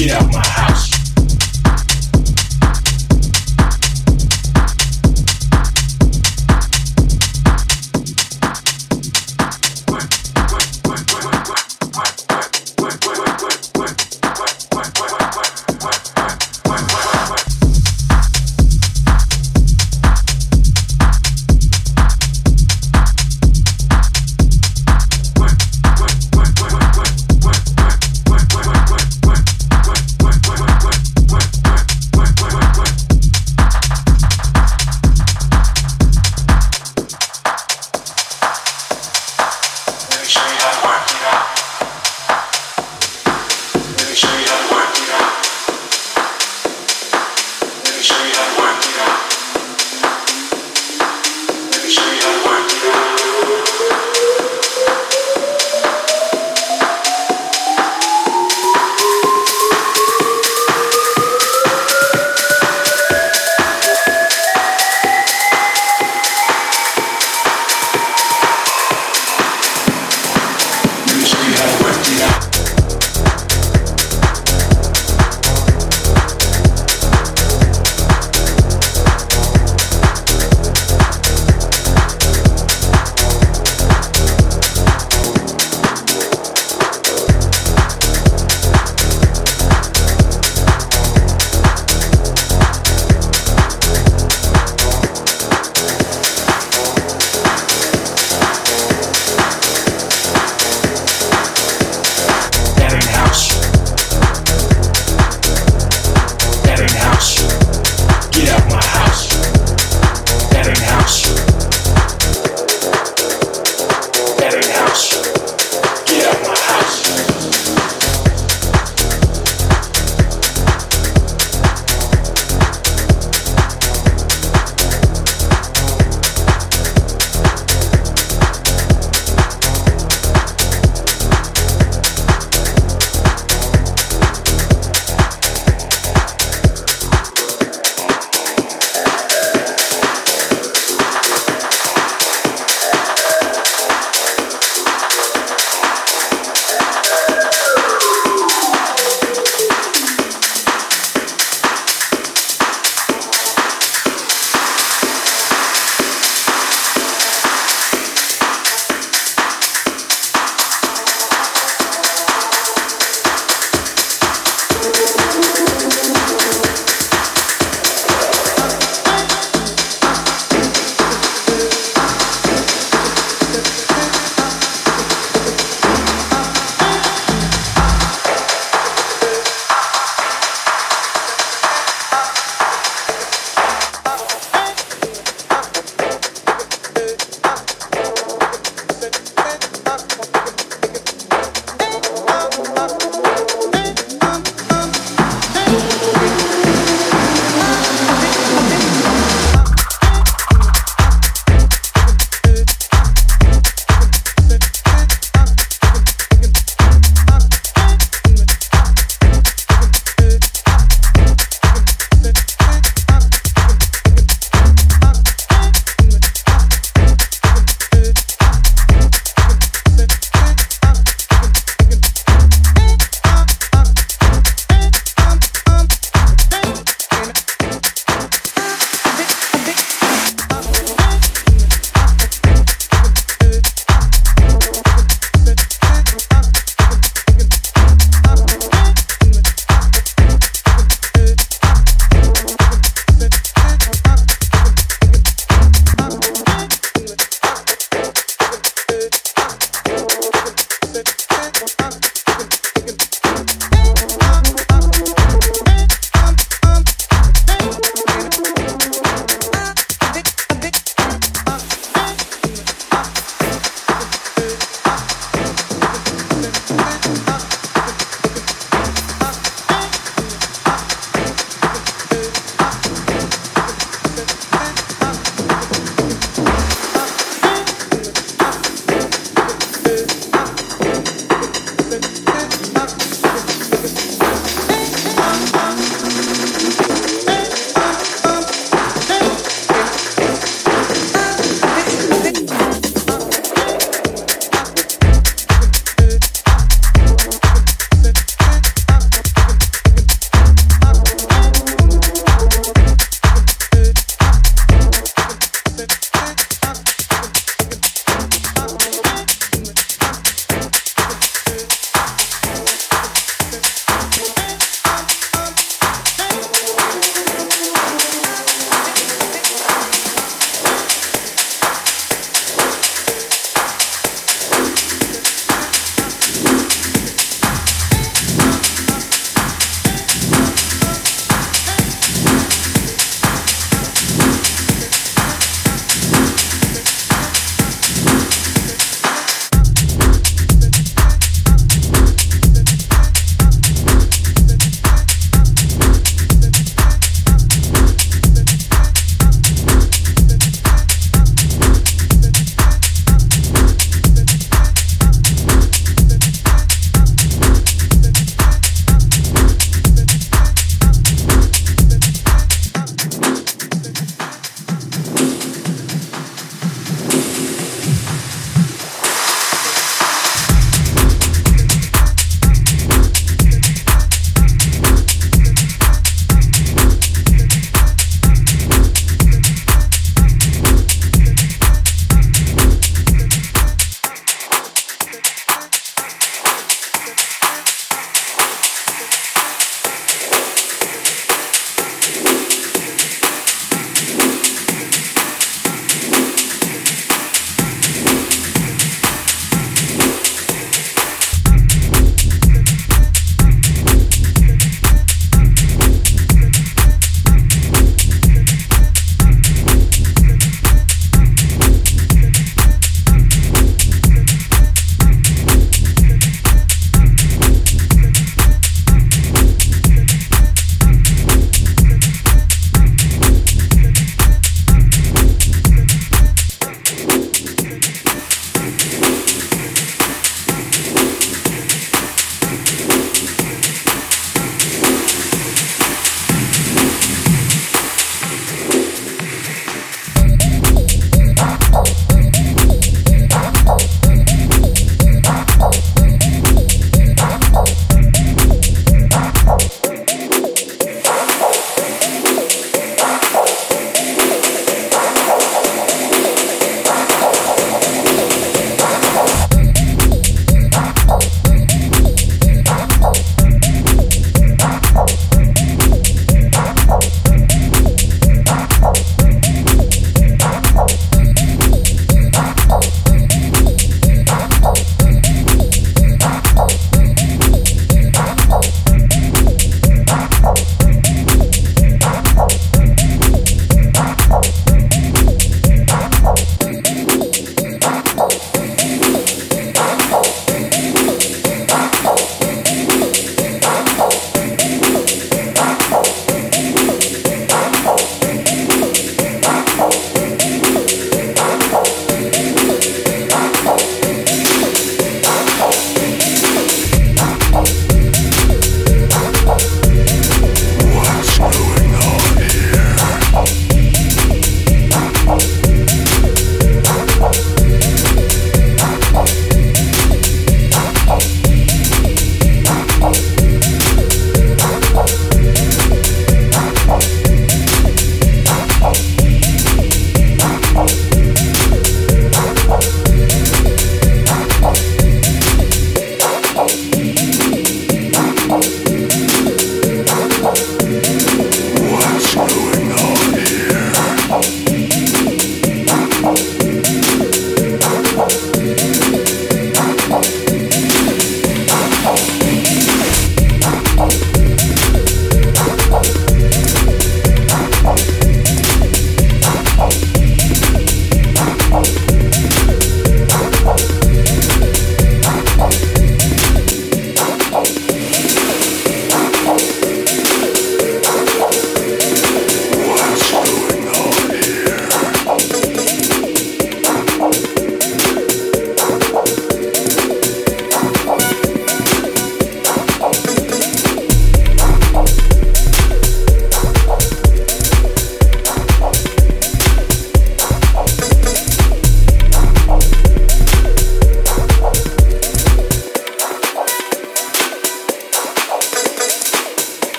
Get out my house.